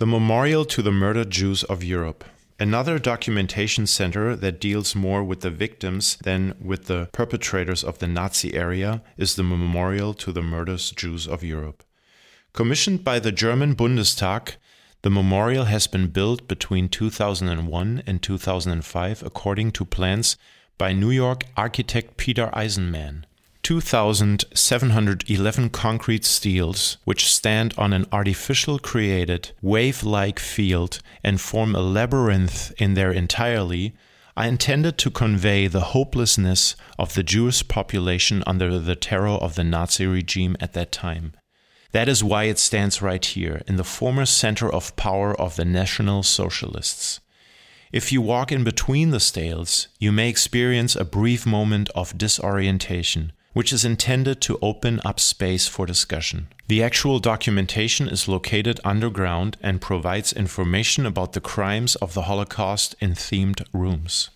The Memorial to the Murdered Jews of Europe. Another documentation center that deals more with the victims than with the perpetrators of the Nazi area is the Memorial to the Murdered Jews of Europe. Commissioned by the German Bundestag, the memorial has been built between 2001 and 2005 according to plans by New York architect Peter Eisenman. 2,711 concrete steles, which stand on an artificial created, wave like field and form a labyrinth in their entirety, are intended to convey the hopelessness of the Jewish population under the terror of the Nazi regime at that time. That is why it stands right here, in the former center of power of the National Socialists. If you walk in between the steles, you may experience a brief moment of disorientation, which is intended to open up space for discussion. The actual documentation is located underground and provides information about the crimes of the Holocaust in themed rooms.